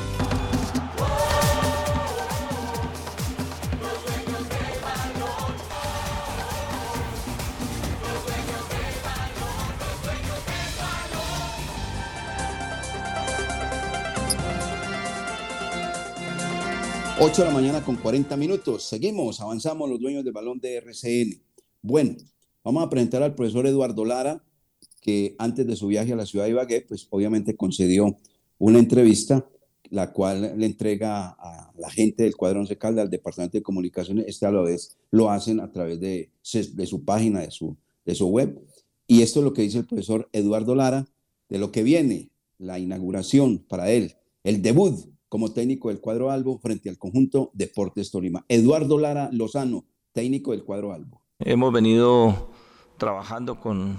Ocho de la mañana con 40 minutos. Seguimos, avanzamos los dueños del balón de RCN. Bueno, vamos a presentar al profesor Eduardo Lara, que antes de su viaje a la ciudad de Ibagué, pues obviamente concedió una entrevista, la cual le entrega a la gente del cuadro Once Caldas, al Departamento de Comunicaciones, este a la vez lo hacen a través de, su página, de su web. Y esto es lo que dice el profesor Eduardo Lara, de lo que viene, la inauguración para él, el debut como técnico del cuadro Albo frente al conjunto Deportes Tolima. Eduardo Lara Lozano, técnico del cuadro Albo. Hemos venido trabajando con,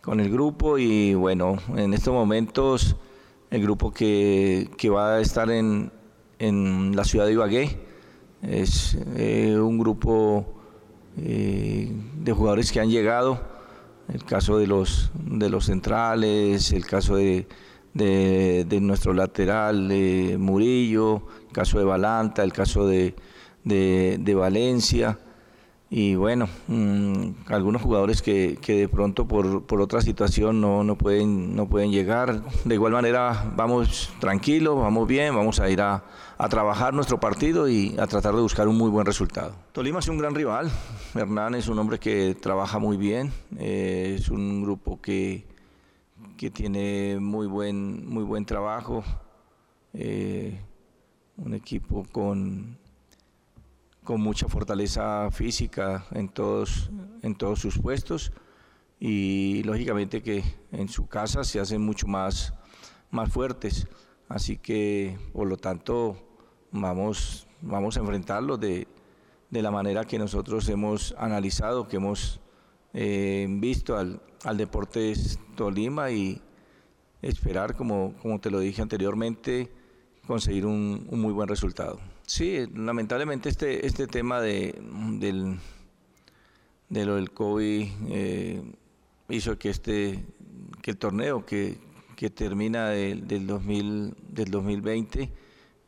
con el grupo y bueno, en estos momentos el grupo que, que va a estar en, en la ciudad de Ibagué es eh, un grupo eh, de jugadores que han llegado, el caso de los, de los centrales, el caso de, de, de nuestro lateral de Murillo, el caso de Balanta, el caso de, de, Valencia y bueno, mmm, algunos jugadores que, que de pronto por, por, otra situación no, no, pueden, no pueden llegar. De igual manera vamos tranquilos, vamos bien, vamos a ir a, a, trabajar nuestro partido y a tratar de buscar un muy buen resultado. Tolima es un gran rival, Hernán es un hombre que trabaja muy bien, eh, es un grupo que, que tiene muy buen, muy buen trabajo, eh, un equipo con con mucha fortaleza física en todos, en todos sus puestos y lógicamente que en su casa se hacen mucho más, más fuertes. Así que por lo tanto vamos, vamos a enfrentarlo de, de la manera que nosotros hemos analizado, que hemos eh, visto al, al Deportes Tolima y esperar, como, como te lo dije anteriormente, conseguir un, muy buen resultado. Sí, lamentablemente este, este tema de, del, de lo del COVID eh, hizo que, este, que el torneo que, que termina del, del, 2000, del 2020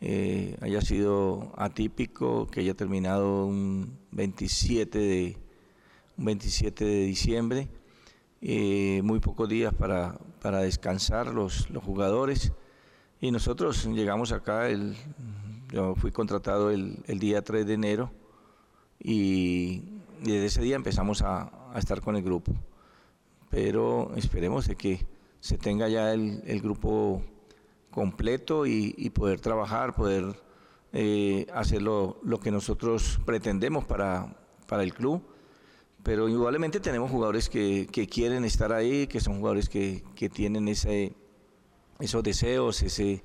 eh, haya sido atípico, que haya terminado un 27 de, un 27 de diciembre, eh, muy pocos días para, para descansar los, los jugadores. Y nosotros llegamos acá, el, yo fui contratado el, el día 3 de enero y, y desde ese día empezamos a, a, estar con el grupo. Pero esperemos de que se tenga ya el, el grupo completo y, y, poder trabajar, poder eh, hacer lo, lo, que nosotros pretendemos para, para el club. Pero indudablemente tenemos jugadores que, que quieren estar ahí, que son jugadores que, que tienen ese, esos deseos, ese,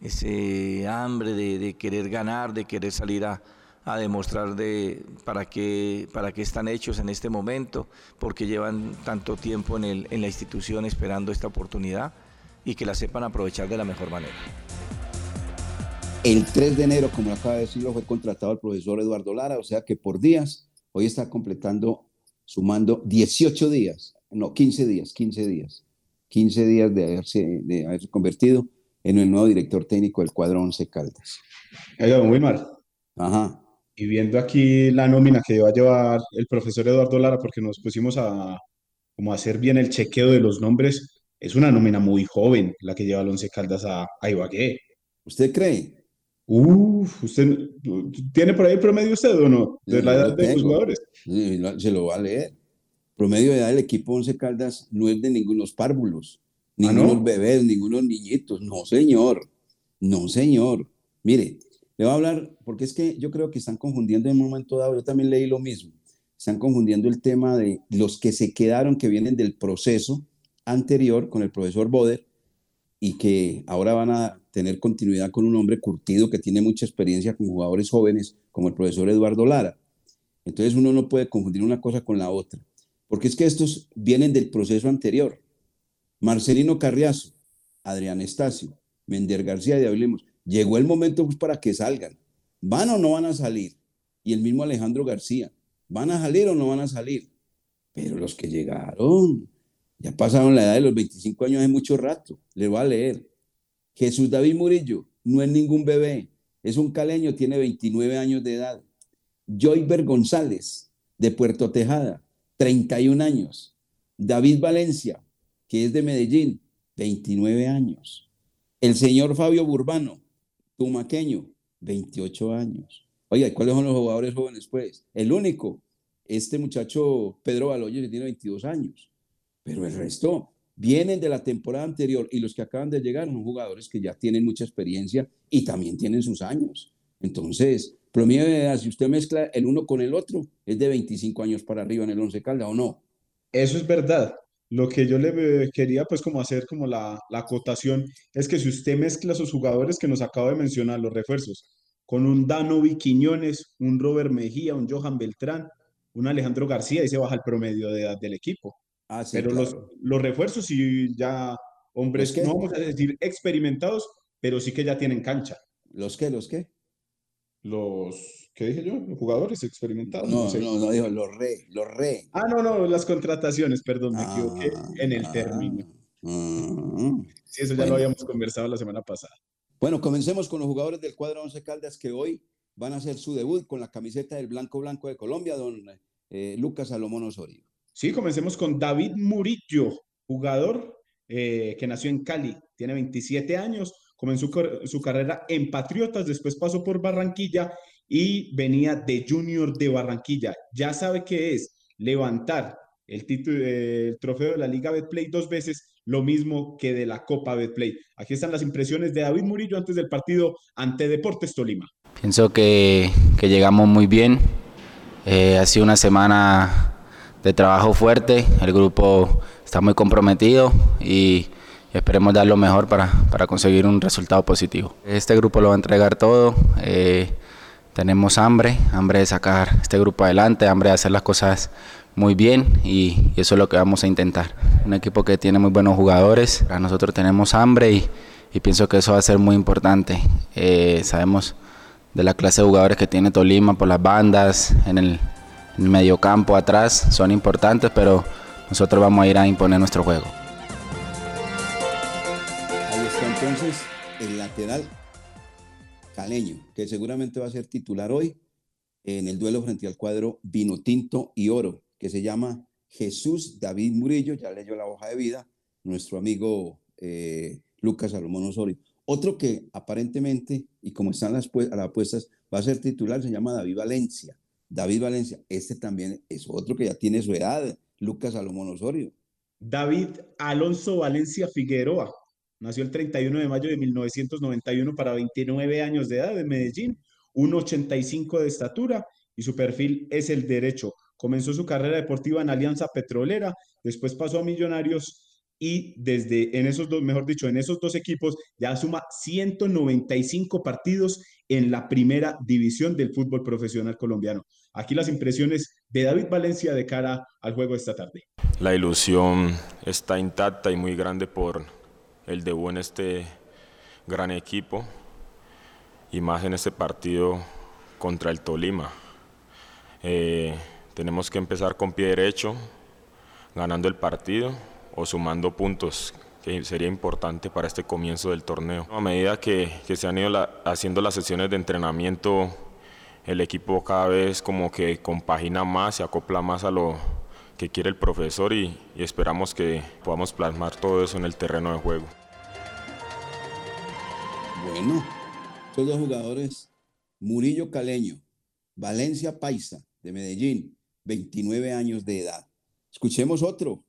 ese hambre de, de, querer ganar, de querer salir a, a demostrar de para qué, para qué están hechos en este momento, porque llevan tanto tiempo en, el, en la institución esperando esta oportunidad y que la sepan aprovechar de la mejor manera. El 3 de enero, como acaba de decirlo, fue contratado el profesor Eduardo Lara, o sea que por días, hoy está completando, sumando 18 días, no, 15 días, 15 días, 15 días de haberse, de haberse convertido en el nuevo director técnico del cuadro 11 Caldas. Oiga, don Wilmar. Ajá. Y viendo aquí la nómina que va a llevar el profesor Eduardo Lara, porque nos pusimos a como a hacer bien el chequeo de los nombres, es una nómina muy joven la que lleva el Once Caldas a, a Ibagué. ¿Usted cree? Uf, ¿usted tiene por ahí promedio usted o no? De la edad de los jugadores. Se lo va a leer. Promedio de edad del equipo Once Caldas no es de ningunos párvulos, ningunos ¿Ah, no? bebés, ningunos niñitos. No, señor. No, señor. Mire, le voy a hablar, porque es que yo creo que están confundiendo en un momento dado, yo también leí lo mismo, están confundiendo el tema de los que se quedaron, que vienen del proceso anterior con el profesor Boder, y que ahora van a tener continuidad con un hombre curtido que tiene mucha experiencia con jugadores jóvenes, como el profesor Eduardo Lara. Entonces uno no puede confundir una cosa con la otra, porque es que estos vienen del proceso anterior. Marcelino Carriazo, Adrián Estacio, Mender García de Hablemos, llegó el momento pues, para que salgan. ¿Van o no van a salir? Y el mismo Alejandro García, ¿van a salir o no van a salir? Pero los que llegaron, ya pasaron la edad de los 25 años hace mucho rato. Le voy a leer. Jesús David Murillo no es ningún bebé, es un caleño, tiene 29 años de edad. Joyber González, de Puerto Tejada, 31 años. David Valencia, que es de Medellín, 29 años. El señor Fabio Burbano, tumaqueño, 28 años. Oye, ¿cuáles son los jugadores jóvenes, pues? El único, este muchacho Pedro Baloyes, que tiene 22 años. Pero el resto vienen de la temporada anterior y los que acaban de llegar son jugadores que ya tienen mucha experiencia y también tienen sus años. Entonces, promedio de edad, si usted mezcla el uno con el otro, es de 25 años para arriba en el Once Calda, ¿o no? Eso es verdad. Lo que yo le quería pues como hacer como la, la acotación es que si usted mezcla esos jugadores que nos acabo de mencionar, los refuerzos, con un Danovi Quiñones, un Robert Mejía, un Johan Beltrán, un Alejandro García, y se baja el promedio de edad del equipo. Ah, sí, pero claro. los, los refuerzos sí ya, hombres, no vamos a decir experimentados, pero sí que ya tienen cancha. ¿Los qué? ¿Los qué? Los, ¿qué dije yo? Los jugadores experimentados. No, sé. no, no, dijo los re, los re. Ah, no, no, las contrataciones, perdón, me Ah, equivoqué en el término. ah. Sí, eso ya Bueno. lo habíamos conversado la semana pasada. Bueno, comencemos con los jugadores del cuadro Once Caldas que hoy van a hacer su debut con la camiseta del Blanco Blanco de Colombia, don eh, Lucas Salomón Osorio. Sí, comencemos con David Murillo, jugador eh, que nació en Cali, tiene 27 años, comenzó su carrera en Patriotas, después pasó por Barranquilla y venía de Junior de Barranquilla. Ya sabe qué es levantar el título, el trofeo de la Liga Betplay dos veces, lo mismo que de la Copa Betplay. Aquí están las impresiones de David Murillo antes del partido ante Deportes Tolima. Pienso que, que llegamos muy bien. Eh, ha sido una semana de trabajo fuerte. El grupo está muy comprometido y esperemos dar lo mejor para, para conseguir un resultado positivo. Este grupo lo va a entregar todo. eh, tenemos hambre, hambre de sacar este grupo adelante, hambre de hacer las cosas muy bien y, eso es lo que vamos a intentar. Un equipo que tiene muy buenos jugadores, nosotros tenemos hambre y, y pienso que eso va a ser muy importante. Eh, sabemos de la clase de jugadores que tiene Tolima por las bandas, en el mediocampo atrás, son importantes, pero nosotros vamos a ir a imponer nuestro juego. Ahí está entonces el lateral caleño, que seguramente va a ser titular hoy en el duelo frente al cuadro Vino Tinto y Oro, que se llama Jesús David Murillo, ya leyó la hoja de vida, nuestro amigo eh, Lucas Salomón Osorio. Otro que aparentemente, y como están las, las apuestas, va a ser titular, se llama David Valencia. David Valencia, este también es otro que ya tiene su edad, Lucas Salomón Osorio. David Alonso Valencia Figueroa. Nació el 31 de mayo de 1991 para 29 años de edad en Medellín, 1,85 de estatura y su perfil es el derecho. Comenzó su carrera deportiva en Alianza Petrolera, después pasó a Millonarios y desde en esos dos, mejor dicho, en esos dos equipos ya suma 195 partidos en la primera división del fútbol profesional colombiano. Aquí las impresiones de David Valencia de cara al juego esta tarde. La ilusión está intacta y muy grande por el debut en este gran equipo y más en este partido contra el Tolima. Eh, tenemos que empezar con pie derecho, ganando el partido o sumando puntos, que sería importante para este comienzo del torneo. A medida que, se han ido haciendo las sesiones de entrenamiento, el equipo cada vez como que compagina más, se acopla más a lo que quiere el profesor y, esperamos que podamos plasmar todo eso en el terreno de juego. Bueno, estos dos jugadores, Murillo Caleño, Valencia Paisa, de Medellín, 29 años de edad. Escuchemos otro.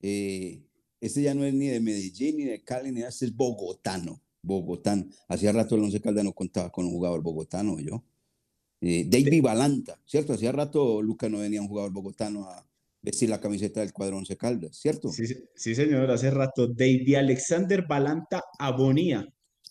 Eh, este ya no es ni de Medellín, ni de Cali, ni este es bogotano. Bogotano. Hacía rato el Once Caldas no contaba con un jugador bogotano, yo. Eh, David Balanta, ¿cierto? Hacía rato, Luca, no venía un jugador bogotano a vestir la camiseta del cuadro Once Caldas, ¿cierto? Sí, sí, señor, hace rato. David Alexander Balanta Abonía,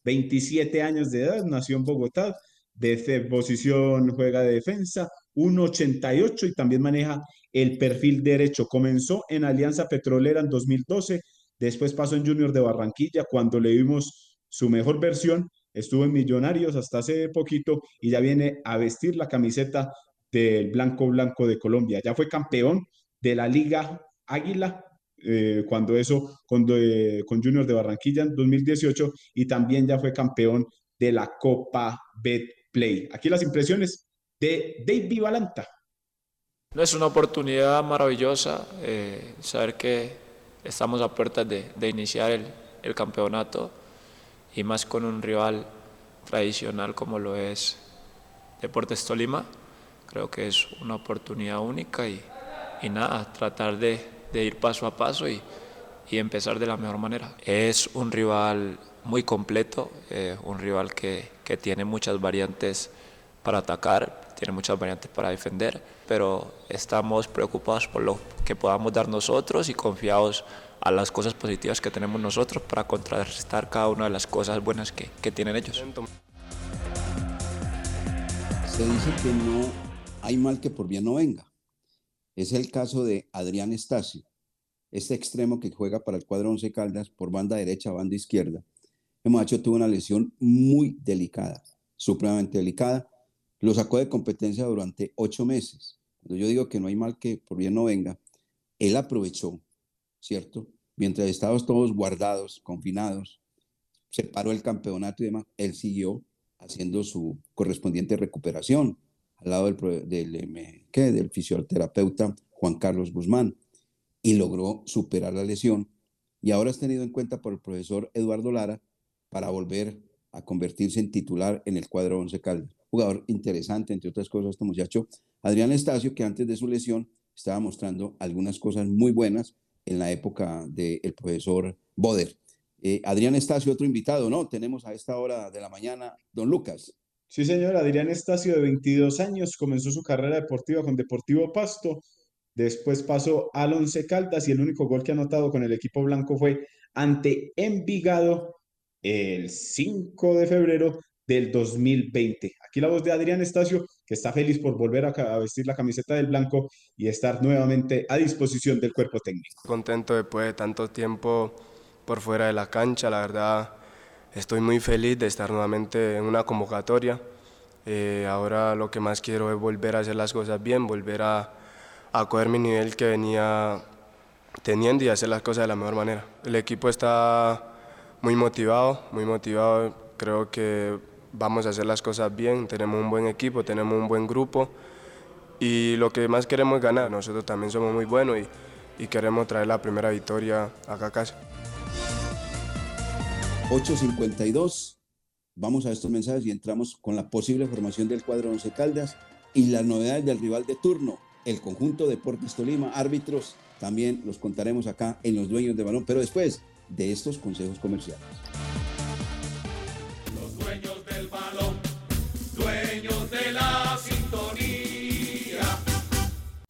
27 años de edad, nació en Bogotá, de posición juega de defensa, 1.88 y también maneja el perfil derecho. Comenzó en Alianza Petrolera en 2012, después pasó en Junior de Barranquilla cuando le vimos su mejor versión, estuvo en Millonarios hasta hace poquito y ya viene a vestir la camiseta del Blanco Blanco de Colombia. Ya fue campeón de la Liga Águila eh, cuando eso con, de- con Junior de Barranquilla en 2018 y también ya fue campeón de la Copa Betplay. Aquí las impresiones de David Valanta. No es una oportunidad maravillosa eh, saber que estamos a puertas de, de iniciar el, el campeonato y más con un rival tradicional como lo es Deportes Tolima. Creo que es una oportunidad única y, y nada, tratar de, de ir paso a paso y, y empezar de la mejor manera. Es un rival muy completo, eh, un rival que, que tiene muchas variantes para atacar, tiene muchas variantes para defender, pero estamos preocupados por lo que podamos dar nosotros y confiados a las cosas positivas que tenemos nosotros para contrarrestar cada una de las cosas buenas que, que tienen ellos. Se dice que no hay mal que por bien no venga. Es el caso de Adrián Estacio, este extremo que juega para el cuadro Once Caldas por banda derecha, banda izquierda. El muchacho tuvo una lesión muy delicada, supremamente delicada. Lo sacó de competencia durante ocho meses. Cuando yo digo que no hay mal que por bien no venga, él aprovechó, ¿cierto? Mientras estábamos todos guardados, confinados, se paró el campeonato y demás, él siguió haciendo su correspondiente recuperación al lado del, del, em, ¿qué? del fisioterapeuta Juan Carlos Guzmán y logró superar la lesión y ahora es tenido en cuenta por el profesor Eduardo Lara para volver a convertirse en titular en el cuadro Once Caldas. Jugador interesante, entre otras cosas, este muchacho Adrián Estacio, que antes de su lesión estaba mostrando algunas cosas muy buenas en la época del profesor Boder. Eh, Adrián Estacio, otro invitado, ¿no? Tenemos a esta hora de la mañana, don Lucas. Sí, señor, Adrián Estacio, de 22 años, comenzó su carrera deportiva con Deportivo Pasto, después pasó al Once Caldas y el único gol que ha anotado con el equipo blanco fue ante Envigado el 5 de febrero del 2020. Aquí la voz de Adrián Estacio, que está feliz por volver a, vestir la camiseta del blanco y estar nuevamente a disposición del cuerpo técnico. Contento después de tanto tiempo por fuera de la cancha, la verdad estoy muy feliz de estar nuevamente en una convocatoria. Eh, ahora lo que más quiero es volver a hacer las cosas bien, volver a, a coger mi nivel que venía teniendo y hacer las cosas de la mejor manera. El equipo está muy motivado, muy motivado. Creo que vamos a hacer las cosas bien, tenemos un buen equipo, tenemos un buen grupo y lo que más queremos es ganar. Nosotros también somos muy buenos y, y queremos traer la primera victoria acá a casa. 8.52. Vamos a estos mensajes y entramos con la posible formación del cuadro Once Caldas y las novedades del rival de turno, el conjunto Deportes Tolima, árbitros, también los contaremos acá en los dueños de balón, pero después de estos consejos comerciales.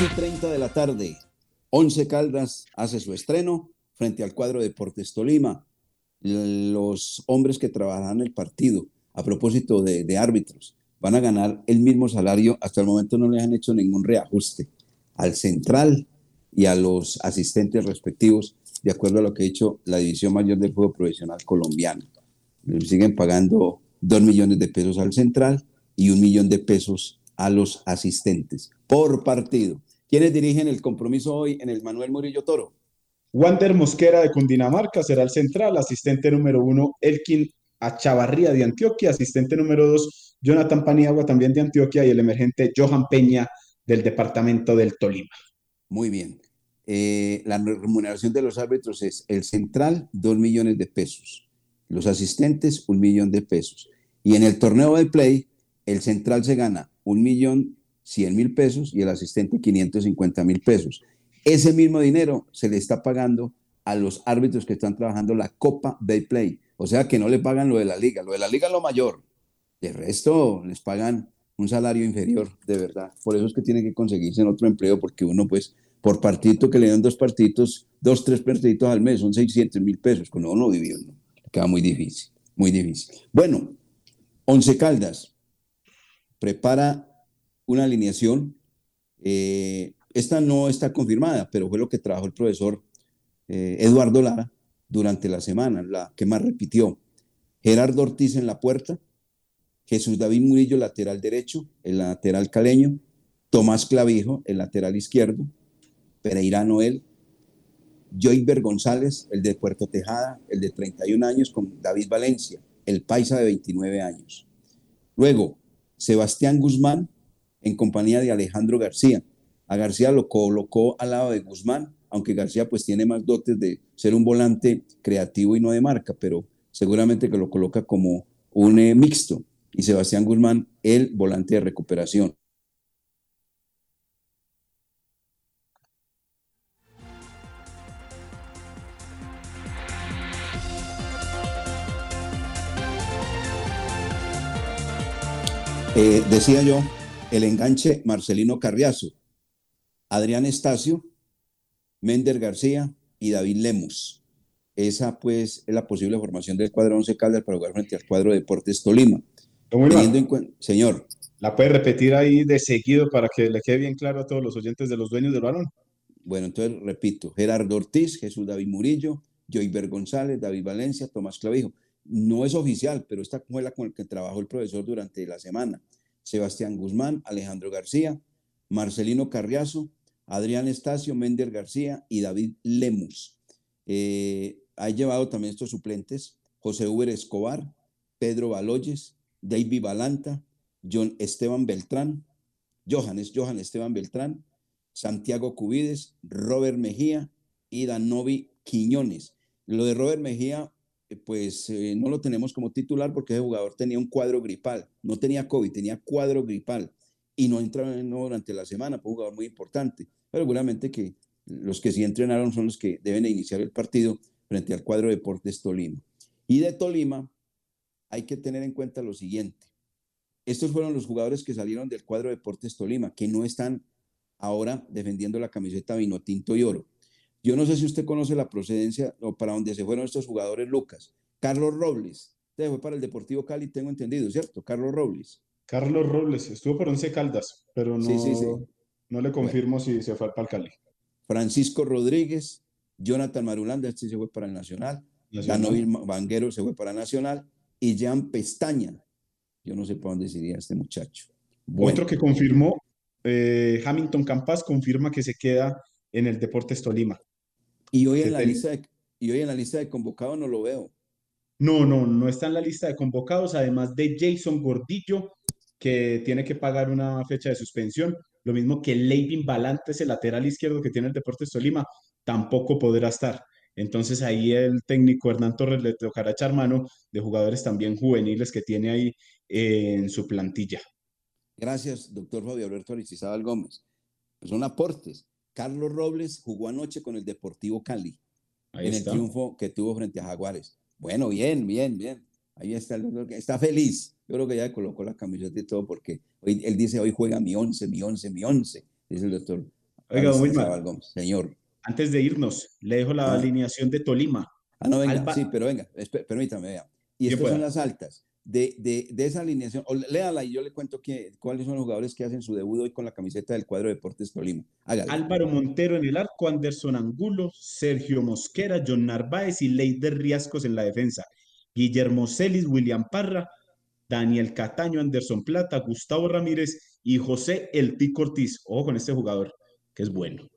3 y 30 de la tarde, Once Caldas hace su estreno frente al cuadro Deportes Tolima. Los hombres que trabajarán el partido, a propósito de, árbitros, van a ganar el mismo salario. Hasta el momento no les han hecho ningún reajuste al central y a los asistentes respectivos, de acuerdo a lo que ha hecho la División Mayor del Fútbol Profesional Colombiano. Le siguen pagando 2 millones de pesos al central y un millón de pesos a los asistentes por partido. ¿Quiénes dirigen el compromiso hoy en el Manuel Murillo Toro? Wander Mosquera de Cundinamarca será el central, asistente número uno, Elkin Achavarría de Antioquia, asistente número dos, Jonathan Paniagua también de Antioquia y el emergente Johan Peña del departamento del Tolima. Muy bien. Eh, la remuneración de los árbitros es el central, 2 millones de pesos. Los asistentes, un millón de pesos. Y en el torneo de play, el central se gana un millón cien mil pesos y el asistente 550 mil pesos. Ese mismo dinero se le está pagando a los árbitros que están trabajando la Copa Day Play. O sea que no le pagan lo de la liga. Lo de la liga es lo mayor. De resto les pagan un salario inferior, de verdad. Por eso es que tienen que conseguirse en otro empleo, porque uno, pues, por partito que le dan dos partidos, dos, tres partiditos al mes, son 600 mil pesos. Con uno no vivir, ¿no? Queda muy difícil, muy difícil. Bueno, Once Caldas prepara una alineación. eh, esta no está confirmada, pero fue lo que trabajó el profesor eh, Eduardo Lara durante la semana, la que más repitió. Gerardo Ortiz en la puerta, Jesús David Murillo, lateral derecho, el lateral caleño, Tomás Clavijo, el lateral izquierdo, Pereira Noel, Joyber González, el de Puerto Tejada, el de 31 años, con David Valencia, el paisa de 29 años. Luego, Sebastián Guzmán en compañía de Alejandro García. A García lo colocó al lado de Guzmán, aunque García pues tiene más dotes de ser un volante creativo y no de marca, pero seguramente que lo coloca como un eh, mixto. Y Sebastián Guzmán, el volante de recuperación. Eh, decía yo, el enganche Marcelino Carriazo, Adrián Estacio, Mender García y David Lemus. Esa pues es la posible formación del cuadro 11 Caldas para jugar frente al cuadro Deportes Tolima. Teniendo en cuen- Señor, ¿La puede repetir ahí de seguido para que le quede bien claro a todos los oyentes de los dueños del balón? bueno, entonces repito, Gerardo Ortiz, Jesús David Murillo, Joyber González, David Valencia, Tomás Clavijo. No es oficial, pero esta fue la con la que trabajó el profesor durante la semana. Sebastián Guzmán, Alejandro García, Marcelino Carriazo, Adrián Estacio, Mender García y David Lemus. Eh, ha llevado también estos suplentes, José Uber Escobar, Pedro Baloyes, David Balanta, John Esteban Beltrán, Johannes, Johan Esteban Beltrán, Santiago Cubides, Robert Mejía y Danovi Quiñones. Lo de Robert Mejía, pues eh, no lo tenemos como titular porque ese jugador tenía un cuadro gripal, no tenía COVID, tenía cuadro gripal y no entraba en- no durante la semana, fue un jugador muy importante. Pero seguramente que los que sí entrenaron son los que deben de iniciar el partido frente al cuadro Deportes Tolima. Y de Tolima hay que tener en cuenta lo siguiente. Estos fueron los jugadores que salieron del cuadro Deportes Tolima, que no están ahora defendiendo la camiseta vino tinto y oro. Yo no sé si usted conoce la procedencia o para dónde se fueron estos jugadores, Lucas. Carlos Robles, se fue para el Deportivo Cali, tengo entendido, ¿cierto? Carlos Robles. Carlos Robles estuvo por Once Caldas, pero no, Sí, sí, sí. no le confirmo si se fue para el Cali. Francisco Rodríguez, Jonathan Marulanda, este se fue para el Nacional. Danovil Vanguero se fue para Nacional y Jean Pestaña. Yo no sé para dónde se iría este muchacho. Bueno, Otro que confirmó, eh, Hamilton Campas confirma que se queda en el Deportes Tolima. Y hoy en la ten- lista de, y hoy en la lista de convocados no lo veo. No, no, no está en la lista de convocados, además de Jason Gordillo, que tiene que pagar una fecha de suspensión. Lo mismo que Leivin Balantes, el lateral izquierdo que tiene el Deportes Tolima, tampoco podrá estar. Entonces ahí el técnico Hernán Torres le tocará echar mano de jugadores también juveniles que tiene ahí eh, en su plantilla. Gracias, doctor Fabio Alberto Aristizábal Gómez. Pues son aportes. Carlos Robles jugó anoche con el Deportivo Cali Ahí en está. el triunfo que tuvo frente a Jaguares. Bueno, bien, bien, bien. Ahí está, el doctor que está feliz. Yo creo que ya colocó la camiseta y todo porque hoy, él dice, hoy juega mi once, mi once, mi once, dice el doctor Oiga. Gómez. Señor. Antes de irnos, le dejo la Ah. alineación de Tolima. Ah, no, venga, Alba- sí, pero venga, espe- permítame, vea. Y estas son las altas. De, de, de esa alineación, o léala y yo le cuento que, cuáles son los jugadores que hacen su debut hoy con la camiseta del cuadro Deportes Tolima. Hágale. Álvaro Montero en el arco, Anderson Angulo, Sergio Mosquera, John Narváez y Leider Riascos en la defensa. Guillermo Celis, William Parra, Daniel Cataño, Anderson Plata, Gustavo Ramírez y José El Tico Ortiz. Ojo con este jugador, que es bueno.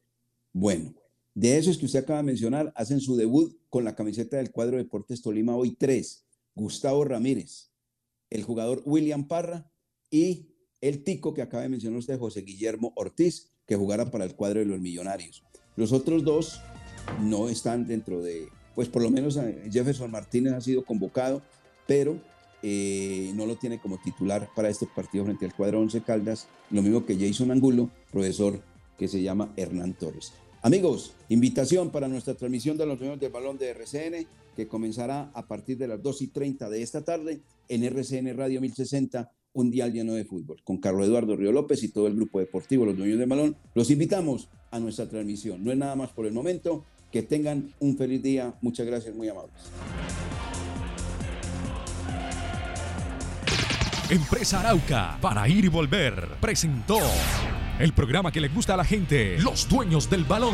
Bueno, de esos que usted acaba de mencionar, hacen su debut con la camiseta del cuadro Deportes Tolima hoy tres. Gustavo Ramírez, el jugador William Parra y el tico que acaba de mencionar usted, José Guillermo Ortiz, que jugará para el cuadro de los Millonarios. Los otros dos no están dentro de, pues por lo menos eh, Jefferson Martínez ha sido convocado, pero eh, no lo tiene como titular para este partido frente al cuadro Once Caldas, lo mismo que Jason Angulo, profesor que se llama Hernán Torres. Amigos, invitación para nuestra transmisión de los Dueños del Balón de RCN, que comenzará a partir de las 2 y 30 de esta tarde en RCN Radio 1060, un día lleno de fútbol, con Carlos Eduardo Río López y todo el grupo deportivo Los Dueños del Balón. Los invitamos a nuestra transmisión. No es nada más por el momento. Que tengan un feliz día. Muchas gracias, muy amables. Empresa Arauca, para ir y volver, presentó el programa que le gusta a la gente, los dueños del balón.